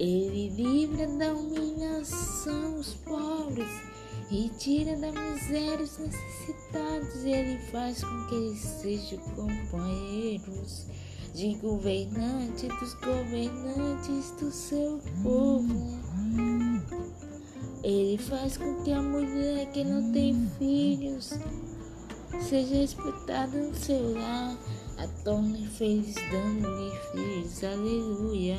Ele livra da humilhação os pobres e tira da miséria os necessitados. Ele faz com que eles sejam companheiros de governante dos governantes do seu povo. Ele faz com que a mulher que não tem filhos seja respeitada no seu lar, a torne feliz dando-lhe filhos. Aleluia.